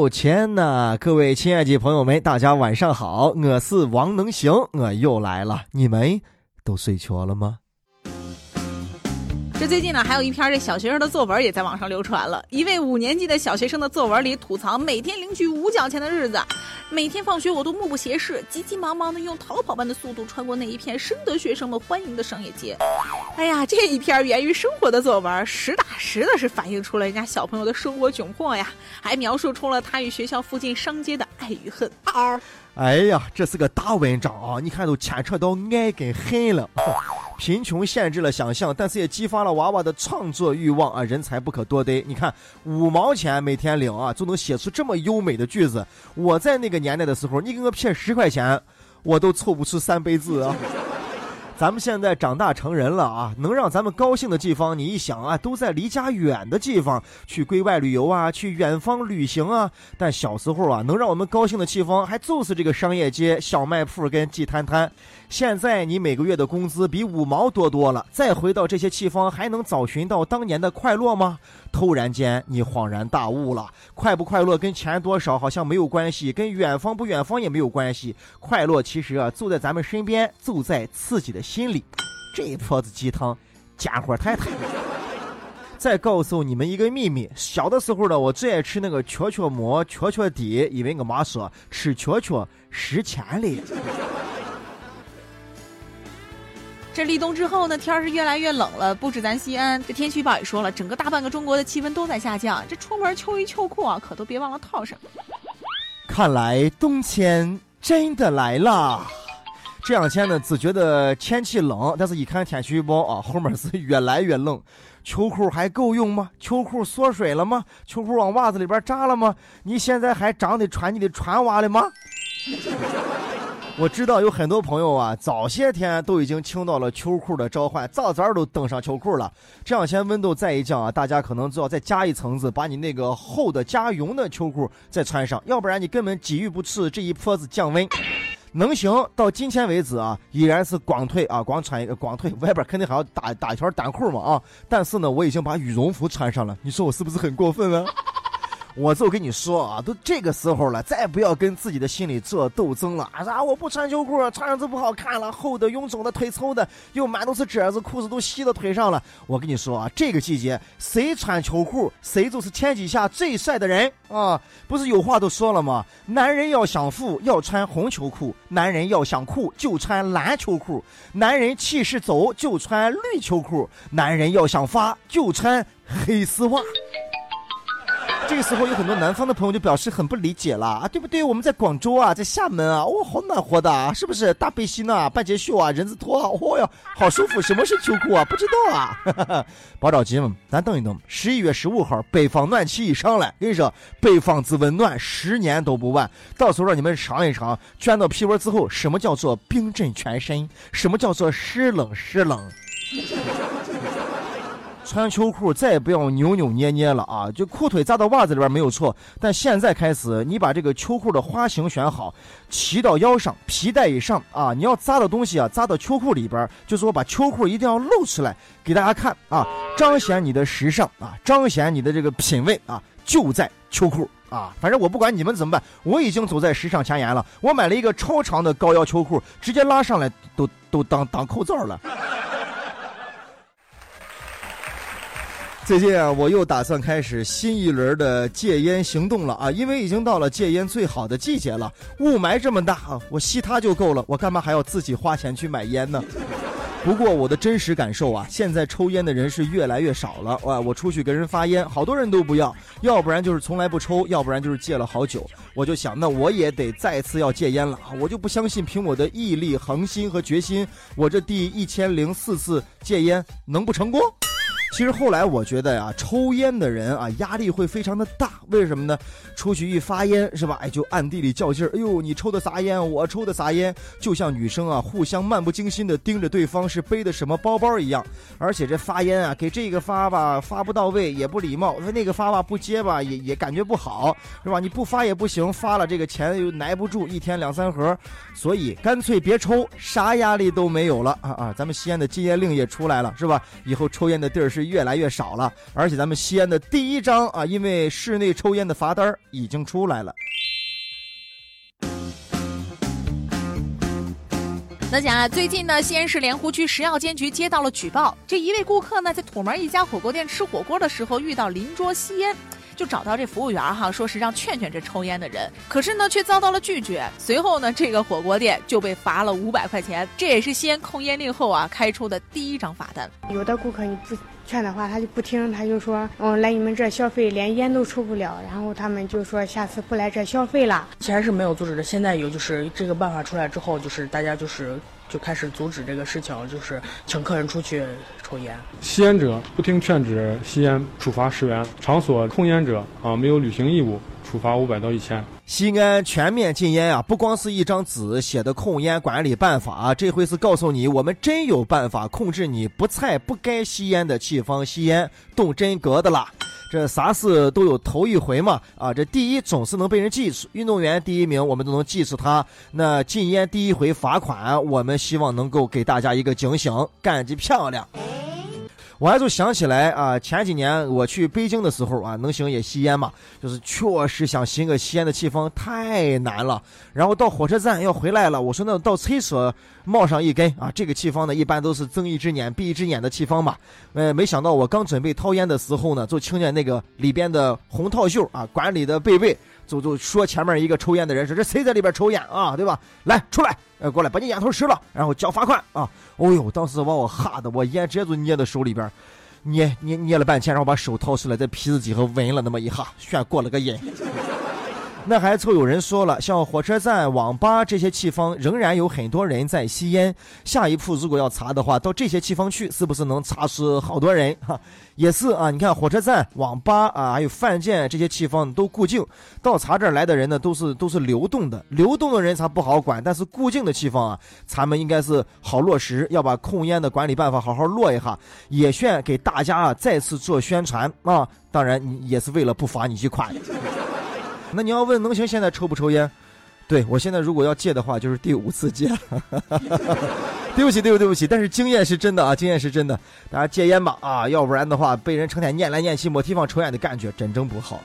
呦天呐！各位亲爱的朋友们，大家晚上好，我是王能行，我又来了，你们都睡着了吗？这最近呢，还有一篇这小学生的作文也在网上流传了。一位五年级的小学生的作文里吐槽每天领取五角钱的日子，每天放学我都目不斜视，急急忙忙的用逃跑般的速度穿过那一片深得学生们欢迎的商业街。哎呀，这一篇源于生活的作文，实打实的是反映出了人家小朋友的生活窘迫呀，还描述出了他与学校附近商街的爱与恨。哎呀，这是个大文章啊！你看都牵扯到爱跟恨了。贫穷限制了想象，但是也激发了娃娃的创作欲望啊！人才不可多得。你看，五毛钱每天领啊，就能写出这么优美的句子。我在那个年代的时候，你给我骗十块钱，我都凑不出三杯字啊。咱们现在长大成人了啊，能让咱们高兴的地方，你一想啊，都在离家远的地方，去归外旅游啊，去远方旅行啊。但小时候啊，能让我们高兴的地方，还就是这个商业街、小卖铺跟地摊摊。现在你每个月的工资比五毛多多了，再回到这些地方，还能找寻到当年的快乐吗？突然间，你恍然大悟了，快不快乐跟钱多少好像没有关系，跟远方不远方也没有关系。快乐其实啊，就在咱们身边，就在自己的心里。这一泼子鸡汤，家伙太太。再告诉你们一个秘密，小的时候呢，我最爱吃那个雀雀馍、雀雀底，因为我妈说吃雀雀值钱嘞。这立冬之后呢，天是越来越冷了。不止咱西安，这天气预报也说了，整个大半个中国的气温都在下降。这出门秋衣秋裤啊，可都别忘了套上。看来冬天真的来了。这两天呢，只觉得天气冷，但是一看天气预报啊，后面是越来越冷。秋裤还够用吗？秋裤缩水了吗？秋裤往袜子里边扎了吗？你现在还长得穿你的船袜了吗？我知道有很多朋友啊，早些天都已经听到了秋裤的召唤，早早都登上秋裤了。这两天温度再一降啊，大家可能就要再加一层子，把你那个厚的加绒的秋裤再穿上，要不然你根本抵御不住这一波子降温。能行到今天为止啊，依然是光腿啊，光穿一个光腿，外边肯定还要打打一条单裤嘛啊。但是呢，我已经把羽绒服穿上了，你说我是不是很过分啊？我就跟你说啊，都这个时候了，再不要跟自己的心里做斗争了。啊，我不穿秋裤，穿上就不好看了，厚的、臃肿的、腿粗的，又满都是褶子，裤子都吸到腿上了。我跟你说啊，这个季节谁穿秋裤，谁就是天底下最帅的人啊！不是有话都说了吗？男人要想富，要穿红秋裤；男人要想酷，就穿蓝秋裤；男人气势走，就穿绿秋裤；男人要想发，就穿黑丝袜。这个时候有很多南方的朋友就表示很不理解了啊，对不对？我们在广州啊，在厦门啊，哇，好暖和的，啊，是不是？大背心啊，半截袖啊，人字拖，哦哟，好舒服。什么是秋裤啊？不知道啊。别着急嘛，咱等一等。十一月十五号，北方暖气一上来，跟你说，北方之温暖，十年都不晚。到时候让你们尝一尝，卷到皮窝之后，什么叫做冰镇全身？什么叫做湿冷湿冷？穿秋裤再也不要扭扭捏捏了啊！就裤腿扎到袜子里边没有错，但现在开始，你把这个秋裤的花型选好，骑到腰上，皮带以上啊！你要扎的东西啊，扎到秋裤里边，就是我把秋裤一定要露出来给大家看啊，彰显你的时尚啊，彰显你的这个品味啊，就在秋裤啊！反正我不管你们怎么办，我已经走在时尚前沿了。我买了一个超长的高腰秋裤，直接拉上来都都当当口罩了。最近啊，我又打算开始新一轮的戒烟行动了啊！因为已经到了戒烟最好的季节了，雾霾这么大啊，我吸它就够了，我干嘛还要自己花钱去买烟呢？不过我的真实感受啊，现在抽烟的人是越来越少了哇！我出去跟人发烟，好多人都不要，要不然就是从来不抽，要不然就是戒了好久。我就想，那我也得再次要戒烟了啊我就不相信凭我的毅力、恒心和决心，我这第一千零四次戒烟能不成功？其实后来我觉得呀，抽烟的人啊，压力会非常的大。为什么呢？出去一发烟是吧？哎，就暗地里较劲儿。哎呦，你抽的啥烟？我抽的啥烟？就像女生啊，互相漫不经心的盯着对方是背的什么包包一样。而且这发烟啊，给这个发吧，发不到位也不礼貌；那个发吧，不接吧，也也感觉不好，是吧？你不发也不行，发了这个钱又耐不住，一天两三盒。所以干脆别抽，啥压力都没有了啊啊！咱们西安的禁烟令也出来了，是吧？以后抽烟的地儿是。是越来越少了。而且咱们西安的第一张啊，因为室内抽烟的罚单已经出来了。那讲啊，最近呢，西安市莲湖区食药监局接到了举报，这一位顾客呢，在土门一家火锅店吃火锅的时候，遇到邻桌吸烟。就找到这服务员哈，说是让劝劝这抽烟的人，可是呢却遭到了拒绝。随后呢，这个火锅店就被罚了五百块钱，这也是西安控烟令后啊开出的第一张罚单。有的顾客你不劝的话，他就不听，他就说，嗯，来你们这消费连烟都抽不了，然后他们就说下次不来这消费了。以前是没有阻止的，现在有就是这个办法出来之后，就是大家就是。就开始阻止这个事情，就是请客人出去抽烟。吸烟者不听劝止吸烟，处罚十元；场所控烟者啊，没有履行义务，处罚五百到一千。西安全面禁烟啊，不光是一张纸写的控烟管理办法啊，这回是告诉你，我们真有办法控制你不菜不该吸烟的地方吸烟，动真格的啦。这啥事都有头一回嘛，啊，这第一总是能被人记住。运动员第一名，我们都能记住他。那禁烟第一回罚款，我们希望能够给大家一个警醒，干得漂亮。我还就想起来啊，前几年我去北京的时候啊，能行也吸烟嘛，就是确实想寻个吸烟的地方太难了。然后到火车站要回来了，我说那到厕所冒上一根啊，这个气方呢一般都是睁一只眼闭一只眼的气方嘛。呃，没想到我刚准备掏烟的时候呢，就听见那个里边的红套袖啊，管理的贝贝就就说前面一个抽烟的人说这谁在里边抽烟啊，对吧？来出来。呃，过来把你烟头吃了，然后交罚款啊！哦呦，当时把我吓得我烟直接就捏在手里边，捏捏捏了半天，然后把手掏出来，在皮子底下闻了那么一下，炫过了个瘾。那还凑有人说了，像火车站、网吧这些地方，仍然有很多人在吸烟。下一步如果要查的话，到这些地方去，是不是能查出好多人？哈，也是啊。你看火车站、网吧啊，还有饭店这些地方都固定，到查这儿来的人呢，都是都是流动的。流动的人才不好管，但是固定的地方啊，咱们应该是好落实，要把控烟的管理办法好好落一下，也宣给大家啊再次做宣传啊。当然，你也是为了不罚你一款。那你要问能行现在抽不抽烟？对我现在如果要戒的话，就是第五次戒。对不起，对不起对不起，但是经验是真的啊，经验是真的。大家戒烟吧啊，要不然的话被人成天念来念去没地方抽烟的感觉，真正不好。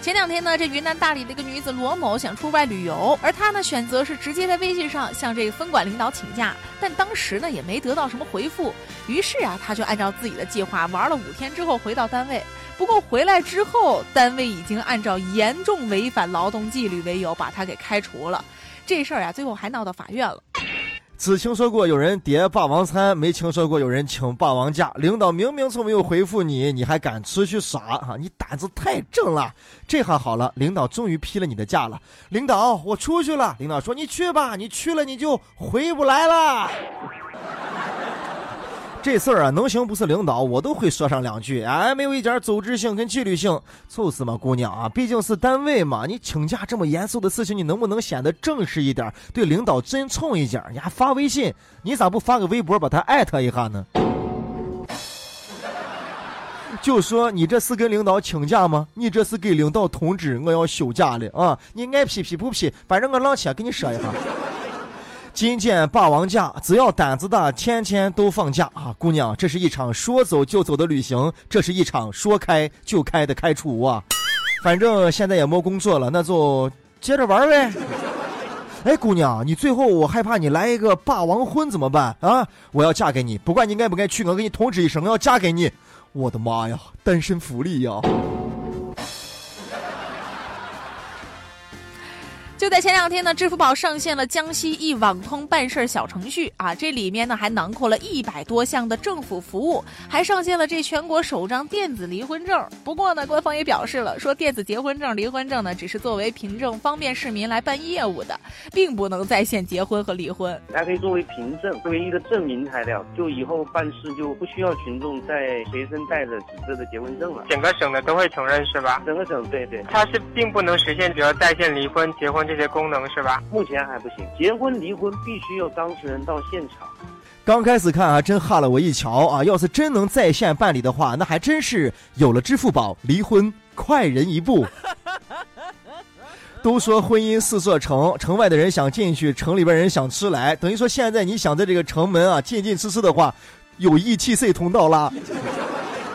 前两天呢，这云南大理的一个女子罗某想出外旅游，而她呢选择是直接在微信上向这个分管领导请假，但当时呢也没得到什么回复，于是啊，她就按照自己的计划玩了五天之后回到单位。不过回来之后，单位已经按照严重违反劳动纪律为由把他给开除了，这事儿啊最后还闹到法院了。只听说过有人叠霸王餐，没听说过有人请霸王假。领导明明就没有回复你，你还敢出去耍？哈，你胆子太正了。这下好了，领导终于批了你的假了。领导，我出去了。领导说：“你去吧，你去了你就回不来了。”这事儿啊，能行不是领导，我都会说上两句。哎，没有一点组织性跟纪律性，就是嘛，姑娘啊，毕竟是单位嘛，你请假这么严肃的事情，你能不能显得正式一点，对领导尊重一点？你还发微信，你咋不发个微博把他艾特一下呢？就说你这是跟领导请假吗？你这是给领导通知我要休假了啊？你爱批批不批，反正我老铁给你说一下。今天霸王假，只要胆子大，天天都放假啊！姑娘，这是一场说走就走的旅行，这是一场说开就开的开除啊！反正现在也没工作了，那就接着玩呗。哎，姑娘，你最后我害怕你来一个霸王婚怎么办啊？我要嫁给你，不管你爱不爱去，我给你通知一声，我要嫁给你。我的妈呀，单身福利呀！就在前两天呢，支付宝上线了江西一网通办事小程序啊，这里面呢还囊括了一百多项的政府服务，还上线了这全国首张电子离婚证。不过呢，官方也表示了，说电子结婚证、离婚证呢，只是作为凭证，方便市民来办业务的，并不能在线结婚和离婚。它可以作为凭证，作为一个证明材料，就以后办事就不需要群众在随身带着纸质的结婚证了。整个省的都会承认是吧？整个省对对，它是并不能实现只要在线离婚、结婚。这些功能是吧？目前还不行，结婚离婚必须要当事人到现场。刚开始看啊，真吓了我一跳啊！要是真能在线办理的话，那还真是有了支付宝，离婚快人一步。都说婚姻是座城，城外的人想进去，城里边人想出来。等于说现在你想在这个城门啊进进出出的话。有 ETC 通道啦。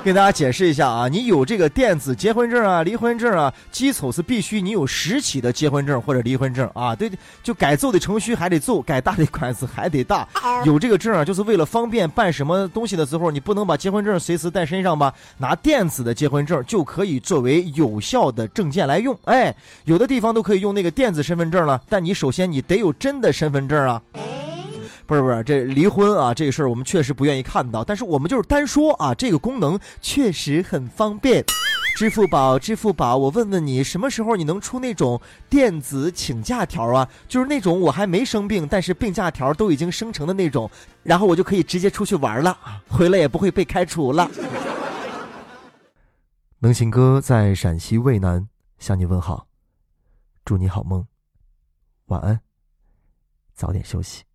给大家解释一下啊，你有这个电子结婚证啊、离婚证啊，基础是必须你有实体的结婚证或者离婚证啊。对，就该走的程序还得走，该打的官司还得大。有这个证啊，就是为了方便办什么东西的时候，你不能把结婚证随时带身上吧？拿电子的结婚证就可以作为有效的证件来用。哎，有的地方都可以用那个电子身份证了，但你首先你得有真的身份证啊。不是不是，这离婚啊，这个事儿我们确实不愿意看到，但是我们就是单说啊，这个功能确实很方便。支付宝，支付宝，我问问你，什么时候你能出那种电子请假条啊？就是那种我还没生病，但是病假条都已经生成的那种，然后我就可以直接出去玩了，回来也不会被开除了。能行哥在陕西渭南向你问好，祝你好梦，晚安，早点休息。